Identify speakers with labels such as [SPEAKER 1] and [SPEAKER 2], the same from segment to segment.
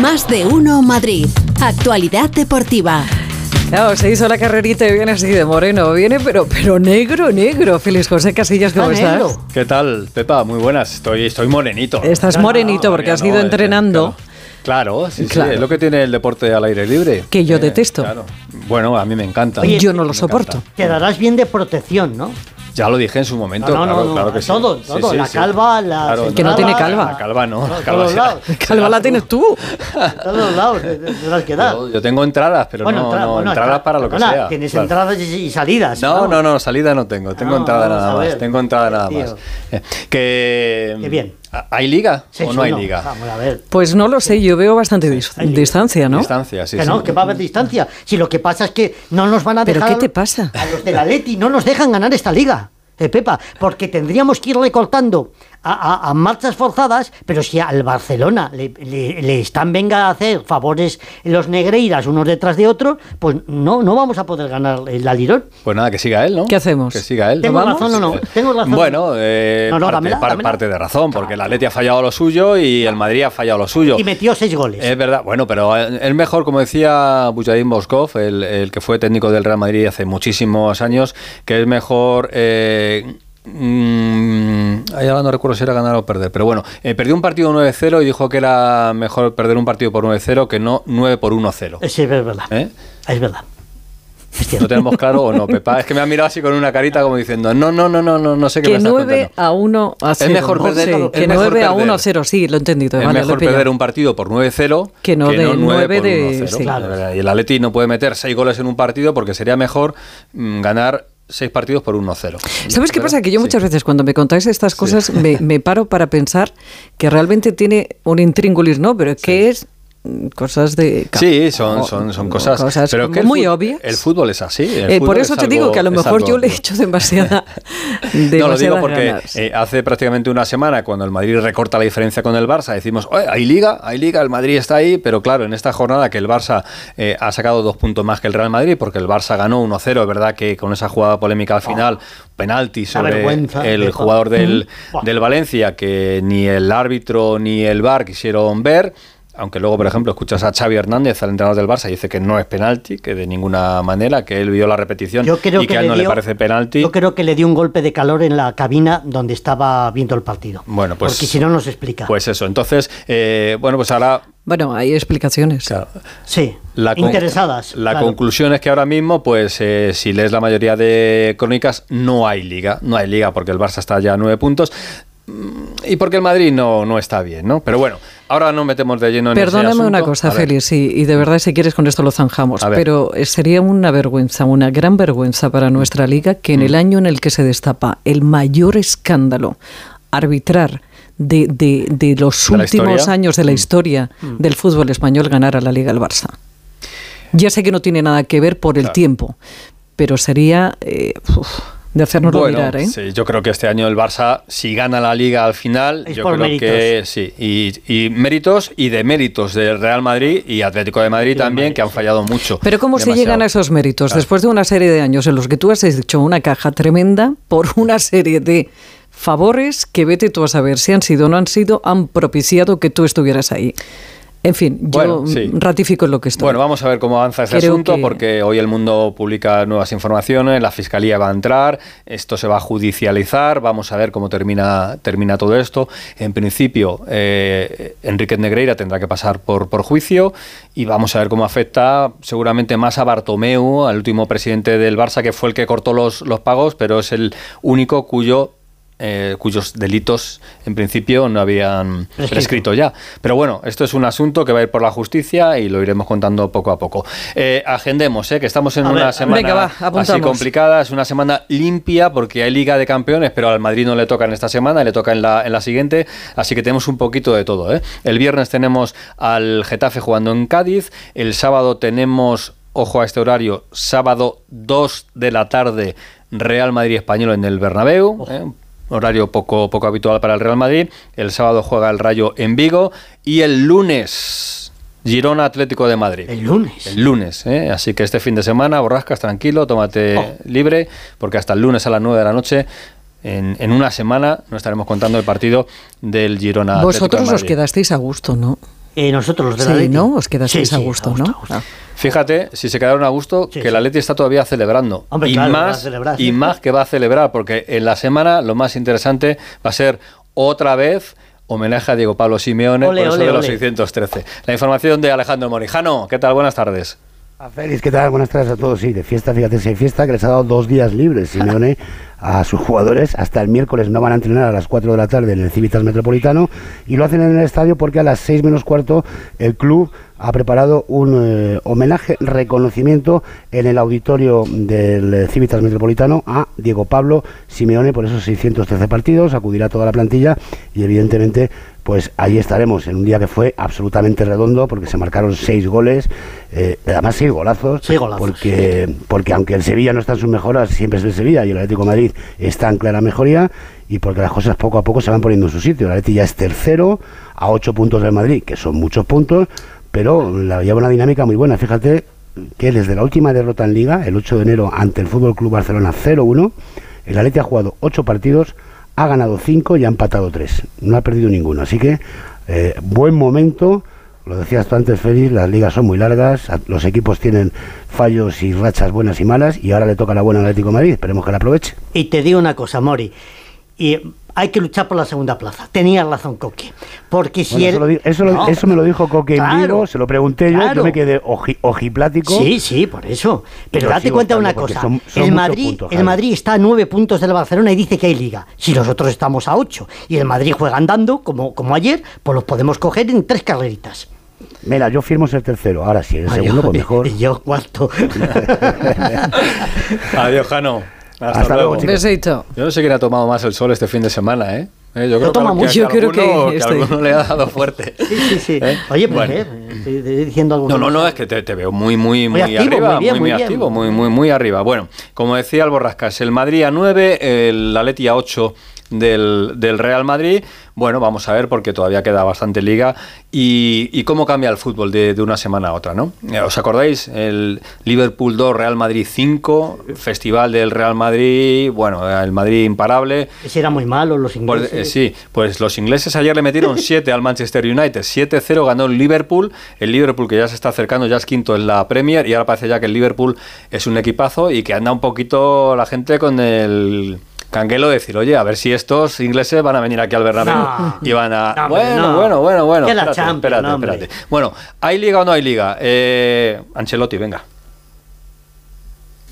[SPEAKER 1] Más de uno Madrid. Actualidad deportiva.
[SPEAKER 2] Claro, se hizo la carrerita y viene así de moreno. Viene, pero, pero negro, negro. Feliz José Casillas, ¿cómo
[SPEAKER 3] Ah,
[SPEAKER 2] estás?
[SPEAKER 3] negro.
[SPEAKER 4] ¿Qué tal, Pepa? Muy buenas. Estoy, estoy morenito.
[SPEAKER 2] Estás
[SPEAKER 3] No, no,
[SPEAKER 2] morenito porque
[SPEAKER 4] Todavía
[SPEAKER 2] has ido
[SPEAKER 4] no, eh,
[SPEAKER 2] entrenando.
[SPEAKER 4] Claro, sí, sí,
[SPEAKER 2] Claro.
[SPEAKER 4] es lo que tiene el deporte al aire libre.
[SPEAKER 2] Que yo
[SPEAKER 4] Eh,
[SPEAKER 2] detesto.
[SPEAKER 4] claro. Bueno, a mí me encanta.
[SPEAKER 3] Oye,
[SPEAKER 2] Yo no lo soporto.
[SPEAKER 4] encanta.
[SPEAKER 3] Quedarás bien de protección, ¿no?
[SPEAKER 4] Ya lo dije en su momento.
[SPEAKER 3] No, no,
[SPEAKER 4] claro,
[SPEAKER 3] no,
[SPEAKER 4] claro
[SPEAKER 3] no,
[SPEAKER 4] que sí.
[SPEAKER 3] todo, todo,
[SPEAKER 4] sí,
[SPEAKER 3] la
[SPEAKER 4] sí.
[SPEAKER 3] calva, la
[SPEAKER 4] Claro,
[SPEAKER 2] Que no tiene calva.
[SPEAKER 4] La calva no.
[SPEAKER 3] No,
[SPEAKER 4] la
[SPEAKER 3] todos
[SPEAKER 4] calva será-
[SPEAKER 3] lados.
[SPEAKER 2] Calva la tienes tú.
[SPEAKER 3] Todos lados te- te- tendrás que dar.
[SPEAKER 4] Yo, yo tengo entradas, pero no,
[SPEAKER 3] entra-
[SPEAKER 4] no,
[SPEAKER 3] bueno,
[SPEAKER 4] entradas
[SPEAKER 3] entra-
[SPEAKER 4] para lo que sea.
[SPEAKER 3] Tienes
[SPEAKER 4] claro.
[SPEAKER 3] entradas y, y salidas.
[SPEAKER 4] No, no, no, salida no tengo. Tengo
[SPEAKER 3] No,
[SPEAKER 4] entrada nada más. Tengo entrada nada más. Eh, Que.
[SPEAKER 3] Qué bien.
[SPEAKER 4] ¿Hay liga
[SPEAKER 3] Sí,
[SPEAKER 4] o no hay liga?
[SPEAKER 3] Vamos a ver.
[SPEAKER 2] Pues no lo sé, yo veo bastante dis- distancia, ¿no?
[SPEAKER 4] Distancia, sí,
[SPEAKER 3] que
[SPEAKER 4] sí.
[SPEAKER 3] no, que va a haber distancia. Si lo que pasa es que no nos van a
[SPEAKER 2] ¿Pero
[SPEAKER 3] dejar.
[SPEAKER 2] qué te pasa?
[SPEAKER 3] A los de la Leti no nos dejan ganar esta liga. Eh, Pepa, porque tendríamos que ir recortando a, a- a marchas forzadas, pero si al Barcelona le, le- le están venga a hacer favores los negreiras unos detrás de otros, pues no, no vamos a poder ganar el Alirón.
[SPEAKER 4] Pues nada, que siga él, ¿no?
[SPEAKER 2] ¿Qué hacemos?
[SPEAKER 4] Que siga él.
[SPEAKER 3] ¿Tengo
[SPEAKER 2] vamos?
[SPEAKER 3] razón o no? ¿Tengo razón?
[SPEAKER 4] Bueno, eh,
[SPEAKER 3] No, no,
[SPEAKER 4] parte,
[SPEAKER 3] dámela,
[SPEAKER 4] par-
[SPEAKER 3] dámela.
[SPEAKER 4] parte de razón, porque el Atleti ha fallado lo suyo y el Madrid ha fallado lo suyo.
[SPEAKER 3] Y metió seis goles.
[SPEAKER 4] Es verdad, bueno, pero eh, es mejor, como decía Bujadin Moskov, el, el que fue técnico del Real Madrid hace muchísimos años, que es mejor... Eh, mm, ahí ahora no recuerdo si era ganar o perder, pero bueno, eh, perdió un partido 9-0 y dijo que era mejor perder un partido por 9-0 que no 9 por 1-0.
[SPEAKER 3] Sí, es verdad.
[SPEAKER 4] ¿Eh?
[SPEAKER 3] Es verdad. Es
[SPEAKER 4] ¿Lo
[SPEAKER 3] cierto.
[SPEAKER 4] tenemos claro o no, Pepa? Es que me ha mirado así con una carita como diciendo, no, no, no, no, no, no sé qué me
[SPEAKER 2] Que
[SPEAKER 4] estás
[SPEAKER 2] 9
[SPEAKER 4] contando".
[SPEAKER 2] a 1 a 0.
[SPEAKER 4] mejor perder-
[SPEAKER 2] Sí,
[SPEAKER 4] es
[SPEAKER 2] que
[SPEAKER 4] mejor
[SPEAKER 2] 9 a
[SPEAKER 4] perder.
[SPEAKER 2] 1 a 0, sí, lo he entendido.
[SPEAKER 4] Es
[SPEAKER 2] vale,
[SPEAKER 4] mejor perder un partido por 9-0
[SPEAKER 2] Que no de 9
[SPEAKER 4] por
[SPEAKER 2] de-
[SPEAKER 4] 1-0.
[SPEAKER 2] sí.
[SPEAKER 3] Claro.
[SPEAKER 4] Y el Atleti no puede meter 6 goles en un partido porque sería mejor mm, ganar 6 partidos por 1-0.
[SPEAKER 2] ¿Sabes qué pasa? Que yo
[SPEAKER 4] sí.
[SPEAKER 2] muchas veces cuando me contáis estas cosas me, me paro para pensar que realmente tiene un intríngulis, ¿no? Pero que es cosas de...
[SPEAKER 4] Sí, son, son, son cosas, pero que el
[SPEAKER 2] muy obvias.
[SPEAKER 4] El fútbol es así. el
[SPEAKER 2] Eh,
[SPEAKER 4] fútbol
[SPEAKER 2] por
[SPEAKER 4] es
[SPEAKER 2] eso te
[SPEAKER 4] algo-
[SPEAKER 2] digo que a lo mejor yo le he hecho demasiada...
[SPEAKER 4] No, lo digo porque eh, hace prácticamente una semana, cuando el Madrid recorta la diferencia con el Barça, decimos, "Oye, hay liga, hay liga, el Madrid está ahí, pero claro, en esta jornada que el Barça eh, ha sacado dos puntos más que el Real Madrid, porque el Barça ganó 1-0, es verdad que con esa jugada polémica al final, penalti sobre el
[SPEAKER 3] de-
[SPEAKER 4] jugador del,
[SPEAKER 3] Buah.
[SPEAKER 4] del Valencia, que ni el árbitro ni el VAR quisieron ver. Aunque luego, por ejemplo, escuchas a Xavi Hernández, al entrenador del Barça, y dice que no es penalti, que de ninguna manera, que él vio la repetición
[SPEAKER 3] Yo creo
[SPEAKER 4] y que,
[SPEAKER 3] que
[SPEAKER 4] a él
[SPEAKER 3] le
[SPEAKER 4] no
[SPEAKER 3] dio-
[SPEAKER 4] le parece penalti.
[SPEAKER 3] Yo creo que le dio un golpe de calor en la cabina donde estaba viendo el partido.
[SPEAKER 4] Bueno, pues-
[SPEAKER 3] Porque si no nos explica.
[SPEAKER 4] Pues eso, entonces, eh, bueno, pues ahora
[SPEAKER 2] Bueno, hay explicaciones.
[SPEAKER 4] claro,
[SPEAKER 3] sí.
[SPEAKER 4] la
[SPEAKER 3] interesadas.
[SPEAKER 4] La
[SPEAKER 3] claro.
[SPEAKER 4] conclusión es que ahora mismo, pues eh, si lees la mayoría de crónicas, no hay liga, no hay liga porque el Barça está ya a nueve puntos y porque el Madrid no, no está bien, ¿no? Pero bueno, ahora nos metemos de lleno en
[SPEAKER 2] Perdóname una cosa,
[SPEAKER 4] A
[SPEAKER 2] Félix, y, y de verdad si quieres con esto lo zanjamos,
[SPEAKER 4] A
[SPEAKER 2] pero eh, sería una vergüenza, una gran vergüenza para nuestra liga que
[SPEAKER 4] Mm.
[SPEAKER 2] en el año en el que se destapa el mayor escándalo arbitrar de, de- de los
[SPEAKER 4] ¿De la
[SPEAKER 2] últimos años de la historia del fútbol español ganara la liga el Barça. Ya sé que no tiene nada que ver por el
[SPEAKER 4] Claro.
[SPEAKER 2] tiempo, pero sería eh, uf, de hacernoslo
[SPEAKER 4] Bueno,
[SPEAKER 2] mirar, ¿eh?
[SPEAKER 4] sí, yo creo que este año el Barça, si gana la liga al final,
[SPEAKER 3] Es
[SPEAKER 4] yo
[SPEAKER 3] por
[SPEAKER 4] creo
[SPEAKER 3] méritos.
[SPEAKER 4] que sí. Y, y méritos y de méritos del Real Madrid y Atlético de Madrid también,
[SPEAKER 3] Madrid,
[SPEAKER 4] que han
[SPEAKER 3] sí.
[SPEAKER 4] fallado mucho.
[SPEAKER 2] Pero ¿cómo se llegan a esos méritos?
[SPEAKER 4] Claro.
[SPEAKER 2] Después de una serie de años en los que tú has hecho una caja tremenda por una serie de favores que vete tú a saber si han sido o no han sido, han propiciado que tú estuvieras ahí. En fin,
[SPEAKER 4] Bueno,
[SPEAKER 2] yo
[SPEAKER 4] sí.
[SPEAKER 2] ratifico lo que estoy.
[SPEAKER 4] Bueno, vamos a ver cómo avanza este
[SPEAKER 2] Creo
[SPEAKER 4] asunto,
[SPEAKER 2] que-
[SPEAKER 4] porque hoy el mundo publica nuevas informaciones, la fiscalía va a entrar, esto se va a judicializar, vamos a ver cómo termina, termina todo esto. En principio, eh, Enrique Negreira tendrá que pasar por, por juicio y vamos a ver cómo afecta seguramente más a Bartomeu, al último presidente del Barça, que fue el que cortó los, los pagos, pero es el único cuyo eh, cuyos delitos en principio no habían
[SPEAKER 3] Prescrito.
[SPEAKER 4] ya. Pero bueno, esto es un asunto que va a ir por la justicia y lo iremos contando poco a poco. Eh, agendemos, eh, que estamos en
[SPEAKER 3] A
[SPEAKER 4] una
[SPEAKER 3] ver,
[SPEAKER 4] semana
[SPEAKER 2] venga, va,
[SPEAKER 4] así complicada, es una semana limpia porque hay Liga de Campeones, pero al Madrid no le toca en esta semana, le toca en la, en la siguiente, así que tenemos un poquito de todo. eh. El viernes tenemos al Getafe jugando en Cádiz, el sábado tenemos, ojo a este horario, sábado 2 de la tarde, Real Madrid Español en el Bernabéu. Horario poco, poco habitual para el Real Madrid. El sábado juega el Rayo en Vigo y el lunes Girona Atlético de Madrid.
[SPEAKER 3] El lunes.
[SPEAKER 4] El lunes, ¿eh? así que este fin de semana, borrascas, tranquilo, tómate
[SPEAKER 3] Oh.
[SPEAKER 4] libre, porque hasta el lunes a las 9 de la noche En, en una semana no estaremos contando el partido del Girona. Atlético de
[SPEAKER 2] Vosotros os quedasteis a gusto, ¿no?
[SPEAKER 3] Eh, nosotros los de la
[SPEAKER 2] Sí,
[SPEAKER 3] Leti.
[SPEAKER 2] ¿no? Os quedasteis
[SPEAKER 3] Sí,
[SPEAKER 2] a
[SPEAKER 3] sí,
[SPEAKER 2] gusto,
[SPEAKER 3] a gusto,
[SPEAKER 2] ¿no?
[SPEAKER 3] a gusto.
[SPEAKER 2] Ah.
[SPEAKER 4] Fíjate, si se quedaron a gusto,
[SPEAKER 3] Sí,
[SPEAKER 4] que
[SPEAKER 3] sí.
[SPEAKER 4] la Leti está todavía celebrando.
[SPEAKER 3] Hombre,
[SPEAKER 4] y,
[SPEAKER 3] claro, va a
[SPEAKER 4] más,
[SPEAKER 3] celebrar,
[SPEAKER 4] y más que va a celebrar, porque en la semana lo más interesante va a ser otra vez homenaje a Diego Pablo Simeone
[SPEAKER 3] Ole,
[SPEAKER 4] por eso
[SPEAKER 3] ole,
[SPEAKER 4] de los
[SPEAKER 3] ole.
[SPEAKER 4] 613. La información de Alejandro Morijano. ¿Qué tal? Buenas tardes.
[SPEAKER 5] A Félix, ¿qué tal? Buenas tardes a todos. Sí, de fiesta, fíjate si hay fiesta, que les ha dado dos días libres Simeone a sus jugadores. Hasta el miércoles no van a entrenar a las 4 de la tarde en el Civitas Metropolitano y lo hacen en el estadio porque a las 6 menos cuarto el club ha preparado un eh, homenaje, reconocimiento en el auditorio del Civitas Metropolitano a Diego Pablo Simeone por esos 613 partidos. Acudirá toda la plantilla y evidentemente pues ahí estaremos en un día que fue absolutamente redondo porque se marcaron seis goles, eh, además seis golazos,
[SPEAKER 3] Seis golazos,
[SPEAKER 5] porque, porque aunque el Sevilla no está en sus mejoras, siempre es el Sevilla y el Atlético de Madrid está en clara mejoría y porque las cosas poco a poco se van poniendo en su sitio. El Atlético ya es tercero a ocho puntos del Madrid, que son muchos puntos, pero la, lleva una dinámica muy buena. Fíjate que desde la última derrota en Liga, el 8 de enero ante el Fútbol Club Barcelona 0-1, el Atlético ha jugado ocho partidos, ha ganado cinco y ha empatado tres. No ha perdido ninguno. Así que eh, buen momento. Lo decías tú antes, Félix, las ligas son muy largas, los equipos tienen fallos y rachas buenas y malas, y ahora le toca la buena al Atlético Madrid. Esperemos que la aproveche.
[SPEAKER 3] Y te digo una cosa, Mori. Y hay que luchar por la segunda plaza. Tenías razón, Coque. Porque si
[SPEAKER 5] Bueno,
[SPEAKER 3] él...
[SPEAKER 5] eso, lo di- eso, lo-
[SPEAKER 3] No,
[SPEAKER 5] eso me lo dijo Coque en vivo, se lo pregunté yo,
[SPEAKER 3] claro.
[SPEAKER 5] yo me quedé oji- ojiplático.
[SPEAKER 3] Sí, sí, por eso. Pero date cuenta de una cosa.
[SPEAKER 5] son- son
[SPEAKER 3] el, Madrid,
[SPEAKER 5] puntos,
[SPEAKER 3] el. Madrid está a nueve puntos del Barcelona y dice que hay liga. Si nosotros estamos a ocho y el Madrid juega andando, como, como ayer, pues los podemos coger en tres carreritas.
[SPEAKER 5] Mira, yo firmo ser tercero. Ahora sí, el segundo,
[SPEAKER 3] yo-
[SPEAKER 5] pues mejor.
[SPEAKER 3] Y yo cuarto.
[SPEAKER 4] Adiós, Jano. Hasta,
[SPEAKER 5] Hasta luego,
[SPEAKER 4] luego.
[SPEAKER 5] chicos.
[SPEAKER 2] Besito.
[SPEAKER 4] Yo no sé quién ha tomado más el sol este fin de semana, ¿eh? Eh, Yo creo que,
[SPEAKER 3] mucho.
[SPEAKER 2] Yo creo que
[SPEAKER 4] alguno, le ha dado fuerte.
[SPEAKER 3] Sí, sí, sí.
[SPEAKER 4] ¿Eh?
[SPEAKER 3] Oye, pues
[SPEAKER 4] Bueno.
[SPEAKER 3] eh, estoy diciendo algo.
[SPEAKER 4] No, no, no, es que te, te veo muy, muy, muy,
[SPEAKER 3] Muy activo,
[SPEAKER 4] arriba,
[SPEAKER 3] muy bien,
[SPEAKER 4] muy,
[SPEAKER 3] muy
[SPEAKER 4] muy
[SPEAKER 3] bien.
[SPEAKER 4] activo, muy, muy, muy arriba. Bueno, como decía el Borrascas, el Madrid a 9, el Atleti a 8 del, del Real Madrid. Bueno, vamos a ver porque todavía queda bastante liga y, y cómo cambia el fútbol de, de una semana a otra, ¿no? Eh, ¿Os acordáis? El Liverpool 2, Real Madrid 5, Festival del Real Madrid, bueno, el Madrid imparable.
[SPEAKER 3] Ese era muy malo, los
[SPEAKER 4] Pues,
[SPEAKER 3] ingleses.
[SPEAKER 4] eh, sí, pues los ingleses ayer le metieron 7 al Manchester United. 7-0 ganó el Liverpool. El Liverpool que ya se está acercando, ya es quinto en la Premier y ahora parece ya que el Liverpool es un equipazo y que anda un poquito la gente con el canguelo de decir, oye, a ver si estos ingleses van a venir aquí al Bernabéu
[SPEAKER 3] No.
[SPEAKER 4] y van a...
[SPEAKER 3] No,
[SPEAKER 4] bueno,
[SPEAKER 3] no.
[SPEAKER 4] bueno, bueno, bueno.
[SPEAKER 3] Que la
[SPEAKER 4] Espérate,
[SPEAKER 3] Champions,
[SPEAKER 4] espérate, espérate. Bueno, ¿hay liga o no hay liga? Eh, Ancelotti, venga.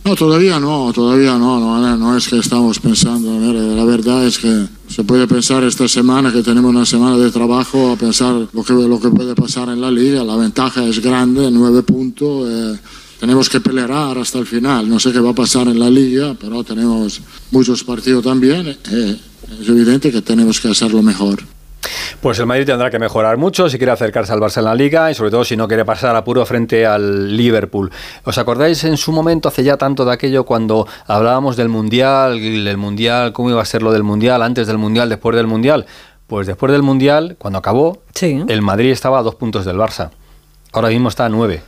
[SPEAKER 6] No, todavía no, todavía no, no, no es que estamos pensando, a ver, la verdad es que se puede pensar esta semana que tenemos una semana de trabajo a pensar lo que, lo que puede pasar en la liga, la ventaja es grande, nueve puntos, eh, tenemos que pelear hasta el final, no sé qué va a pasar en la liga, pero tenemos muchos partidos también, eh, es evidente que tenemos que hacerlo mejor.
[SPEAKER 4] Pues el Madrid tendrá que mejorar mucho si quiere acercarse al Barça en la Liga y sobre todo si no quiere pasar apuro frente al Liverpool. ¿Os acordáis en su momento, hace ya tanto de aquello, cuando hablábamos del Mundial, el Mundial, cómo iba a ser lo del Mundial, antes del Mundial, después del Mundial? Pues después del Mundial, cuando acabó,
[SPEAKER 2] Sí.
[SPEAKER 4] el Madrid estaba a dos puntos del Barça. Ahora mismo está a nueve.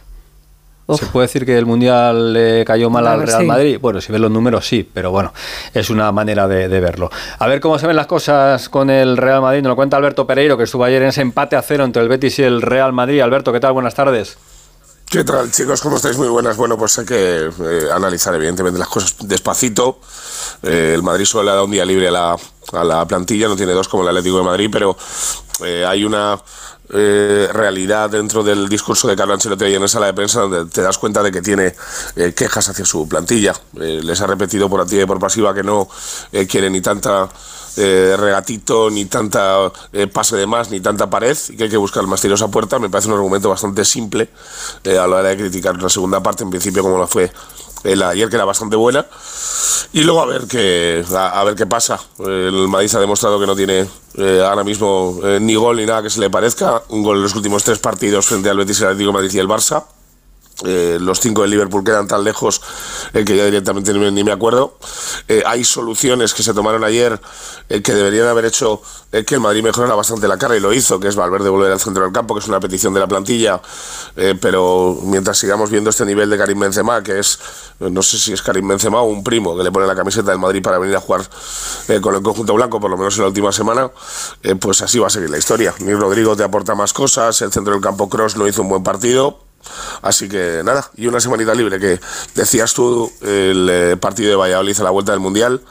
[SPEAKER 2] Uf.
[SPEAKER 4] ¿Se puede decir que el Mundial le cayó mal al Real
[SPEAKER 2] sí.
[SPEAKER 4] Madrid? Bueno, si ves los números, sí, pero bueno, es una manera de, de verlo. A ver cómo se ven las cosas con el Real Madrid. Nos lo cuenta Alberto Pereiro, que estuvo ayer en ese empate a cero entre el Betis y el Real Madrid. Alberto, ¿qué tal? Buenas tardes.
[SPEAKER 7] ¿Qué tal, chicos? ¿Cómo estáis? Muy buenas. Bueno, pues hay que eh, analizar, evidentemente, las cosas despacito. Eh, el Madrid solo le ha dado un día libre a la, a la plantilla, no tiene dos como el Atlético de Madrid, pero eh, hay una eh, realidad dentro del discurso de Carlo Ancelotti ayer en la sala de prensa donde te das cuenta de que tiene eh, quejas hacia su plantilla. Eh, les ha repetido por activa y por pasiva que no eh, quiere ni tanta regatito, ni tanta pase de más, ni tanta pared, y que hay que buscar más tiros a puerta. Me parece un argumento bastante simple a la hora de criticar la segunda parte, en principio como la fue el ayer, que era bastante buena. Y luego a ver qué, a, ver qué pasa. El Madrid ha demostrado que no tiene eh, ahora mismo eh, ni gol ni nada que se le parezca. Un gol en los últimos tres partidos frente al Betis, el Atlético Madrid y el Barça. Eh, los cinco del Liverpool quedan tan lejos eh, que ya directamente ni, ni me acuerdo. Eh, hay soluciones que se tomaron ayer eh, que deberían haber hecho que el Madrid mejorara bastante la cara y lo hizo, que es Valverde volver al centro del campo, que es una petición de la plantilla. Pero mientras sigamos viendo este nivel de Karim Benzema, que es, no sé si es Karim Benzema o un primo que le pone la camiseta del Madrid para venir a jugar con el conjunto blanco, por lo menos en la última semana, pues así va a seguir la historia. Ni Rodrigo te aporta más cosas, el centro del campo Cross no hizo un buen partido. Así que nada, y una semanita libre que decías tú, el eh, partido de Valladolid a la vuelta del Mundial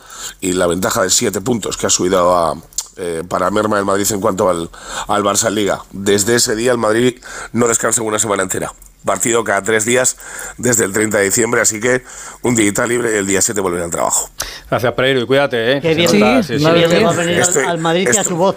[SPEAKER 7] y la ventaja de siete puntos que ha subido a, eh, para merma el Madrid en cuanto al, al Barça en Liga. Desde ese día el Madrid no descansa una semana entera. Partido cada tres días desde el 30 de diciembre, así que un día libre el día 7 volverá al trabajo.
[SPEAKER 4] Gracias, Pereiro, y cuídate, ¿eh?
[SPEAKER 3] Qué
[SPEAKER 4] Se
[SPEAKER 3] bien,
[SPEAKER 2] Sí,
[SPEAKER 4] sí,
[SPEAKER 3] va a venir al-
[SPEAKER 7] Estoy-
[SPEAKER 3] al Madrid y a
[SPEAKER 7] estoy-
[SPEAKER 3] su voz.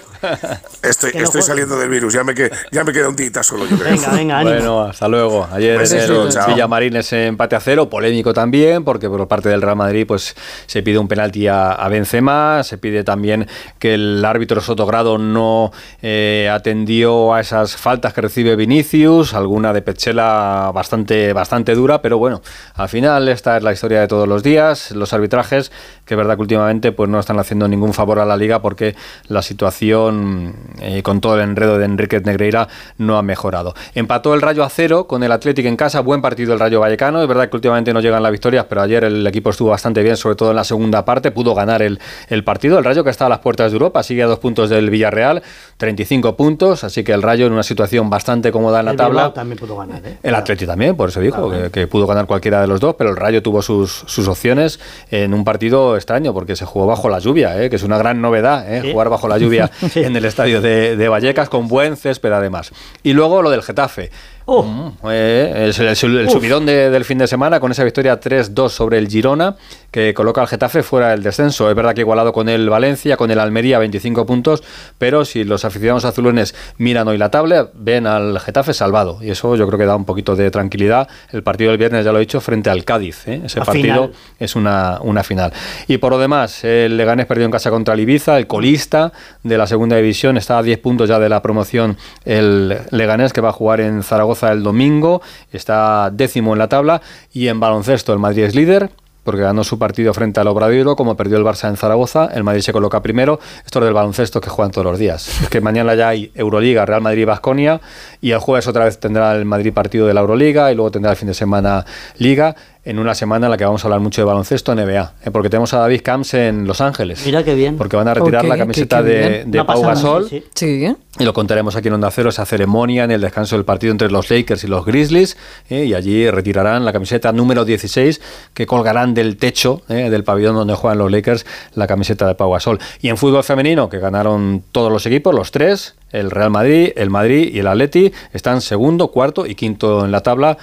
[SPEAKER 7] Estoy,
[SPEAKER 3] Que no
[SPEAKER 7] estoy saliendo del virus, ya me, que, ya me queda un día solo, yo creo.
[SPEAKER 3] Venga, venga, ánimo.
[SPEAKER 4] Bueno, hasta luego. Ayer
[SPEAKER 7] Pues
[SPEAKER 4] en
[SPEAKER 7] eso,
[SPEAKER 4] el. Villamarín ese empate a cero, polémico también, porque por parte del Real Madrid pues se pide un penalti a, a Benzema, se pide también que el árbitro Sotogrado no eh, atendió a esas faltas que recibe Vinicius, alguna de Pechela bastante, bastante dura, pero bueno, al final esta es la historia de todos los días, los arbitrajes, que es verdad que últimamente pues no están haciendo ningún favor a la liga porque la situación eh, con todo el enredo de Enrique Negreira no ha mejorado. Empató el Rayo a cero con el Atlético en casa, buen partido el Rayo Vallecano, es verdad que últimamente no llegan las victorias, pero ayer el equipo estuvo bastante bien, sobre todo en la segunda parte, pudo ganar el, el partido, el Rayo que está a las puertas de Europa, sigue a dos puntos del Villarreal, 35 puntos, así que el Rayo en una situación bastante cómoda en la
[SPEAKER 3] El
[SPEAKER 4] tabla.
[SPEAKER 3] Bilbao también pudo ganar, ¿eh?
[SPEAKER 4] El Atleti también, por eso dijo, que, que pudo ganar cualquiera de los dos, pero el Rayo tuvo sus, sus opciones en un partido extraño, porque se jugó bajo la lluvia, ¿eh? que es una gran novedad, ¿eh?
[SPEAKER 3] Sí.
[SPEAKER 4] jugar bajo la lluvia
[SPEAKER 3] Sí.
[SPEAKER 4] en el estadio de, de Vallecas, con buen césped además. Y luego lo del Getafe.
[SPEAKER 3] Uf.
[SPEAKER 4] Mm, eh, es el, el- subidón de- del fin de semana con esa victoria 3-2 sobre el Girona, que coloca al Getafe fuera del descenso. Es verdad que igualado con el Valencia, con el Almería, 25 puntos, pero si los aficionados azulones miran hoy la tabla, ven al Getafe salvado. Y eso yo creo que da un poquito de tranquilidad. El partido del viernes, ya lo he dicho, frente al Cádiz. ¿eh? Ese partido
[SPEAKER 3] final.
[SPEAKER 4] es una, una final. Y por lo demás, el Leganés perdió en casa contra el Ibiza, el colista de la segunda división, está a 10 puntos ya de la promoción el Leganés, que va a jugar en Zaragoza el domingo, está décimo en la tabla, y en baloncesto el Madrid es líder. Porque ganó su partido frente al Obradoiro, como perdió el Barça en Zaragoza, el Madrid se coloca primero. Esto es del baloncesto que juegan todos los días. Es que mañana ya hay Euroliga, Real Madrid y Basconia, y el jueves otra vez tendrá el Madrid partido de la Euroliga, y luego tendrá el fin de semana Liga en una semana en la que vamos a hablar mucho de baloncesto NBA, ¿eh? porque tenemos a David Camps en Los Ángeles.
[SPEAKER 3] Mira qué bien.
[SPEAKER 4] Porque van a retirar la camiseta
[SPEAKER 2] qué
[SPEAKER 4] de, de Pau Gasol.
[SPEAKER 3] sí, sí.
[SPEAKER 2] Sí.
[SPEAKER 4] Y lo contaremos aquí en Onda Cero, esa ceremonia en el descanso del partido entre los Lakers y los Grizzlies. ¿eh? Y allí retirarán la camiseta número 16 que colgarán del techo ¿eh? del pabellón donde juegan los Lakers la camiseta de Pau Gasol. Y en fútbol femenino, que ganaron todos los equipos, los tres, el Real Madrid, el Madrid y el Atleti, están segundo, cuarto y quinto en la tabla.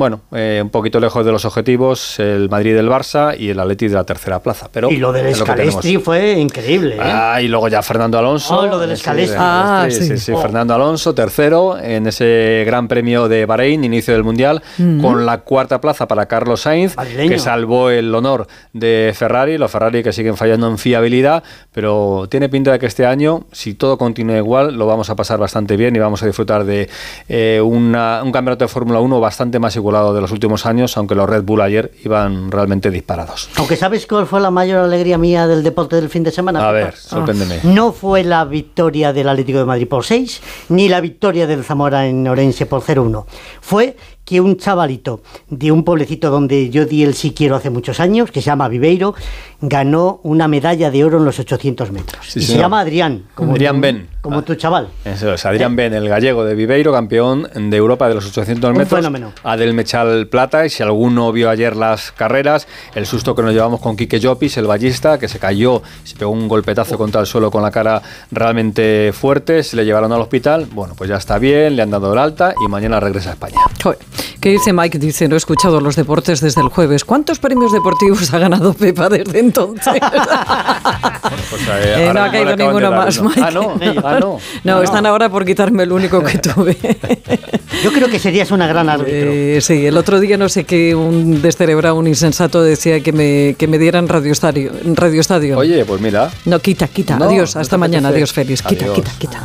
[SPEAKER 4] Bueno, eh, un poquito lejos de los objetivos, el Madrid del Barça y el Atleti de la tercera plaza. Pero
[SPEAKER 3] y lo del Scalestri fue increíble, ¿eh?
[SPEAKER 4] Ah, y luego ya Fernando Alonso.
[SPEAKER 3] Oh, lo del
[SPEAKER 4] Sí,
[SPEAKER 3] Scalestri.
[SPEAKER 2] Ah,
[SPEAKER 4] sí, sí,
[SPEAKER 3] Oh.
[SPEAKER 4] Fernando Alonso, tercero en ese Gran Premio de Bahrein, inicio del Mundial, con la cuarta plaza para Carlos Sainz,
[SPEAKER 3] Madrileño.
[SPEAKER 4] que salvó el honor de Ferrari, los Ferrari que siguen fallando en fiabilidad, pero tiene pinta de que este año, si todo continúa igual, lo vamos a pasar bastante bien y vamos a disfrutar de eh, una- un campeonato de Fórmula 1 bastante más de los últimos años, aunque los Red Bull ayer iban realmente disparados.
[SPEAKER 3] Aunque sabes cuál fue la mayor alegría mía del deporte del fin de semana.
[SPEAKER 4] A ver, sorpréndeme.
[SPEAKER 3] No fue la victoria del Atlético de Madrid por 6, ni la victoria del Zamora en Orense por 0-1. Fue que un chavalito de un pueblecito donde yo di el sí quiero hace muchos años, que se llama Viveiro, ganó una medalla de oro en los 800 metros.
[SPEAKER 4] Sí,
[SPEAKER 3] y se llama Adrián. Como
[SPEAKER 4] Adrián
[SPEAKER 3] tu-
[SPEAKER 4] Ben.
[SPEAKER 3] Como
[SPEAKER 4] Ah.
[SPEAKER 3] tu chaval.
[SPEAKER 4] Eso es, Adrián Ben, el gallego de Viveiro, campeón de Europa de los 800
[SPEAKER 3] Un
[SPEAKER 4] metros.
[SPEAKER 3] fenómeno.
[SPEAKER 4] Adel Mechal Plata, y si alguno vio ayer las carreras, el susto que nos llevamos con Quique Llopis, el ballista, que se cayó, se pegó un golpetazo contra el suelo con la cara realmente fuerte, se le llevaron al hospital, bueno, pues ya está bien, le han dado el alta y mañana regresa a España.
[SPEAKER 2] Joder. ¿Qué dice Mike? Dice, no he escuchado los deportes desde el jueves. ¿Cuántos premios deportivos ha ganado Pepa desde entonces?
[SPEAKER 4] Pues, eh,
[SPEAKER 2] Eh, no ha caído ninguno más,
[SPEAKER 4] uno.
[SPEAKER 2] Mike.
[SPEAKER 4] Ah, no, ah, no.
[SPEAKER 2] No, están ahora por quitarme el único que tuve.
[SPEAKER 3] Yo creo que serías una gran árbitro.
[SPEAKER 2] Eh, sí, el otro día no sé qué, un descerebrado, un insensato decía que me, que me dieran Radio Estadio. Radio Estadio.
[SPEAKER 4] Oye, pues mira.
[SPEAKER 2] No, quita, quita.
[SPEAKER 4] No,
[SPEAKER 2] Adiós,
[SPEAKER 4] ¿no
[SPEAKER 2] hasta mañana. Adiós, Félix. Quita, quita, quita.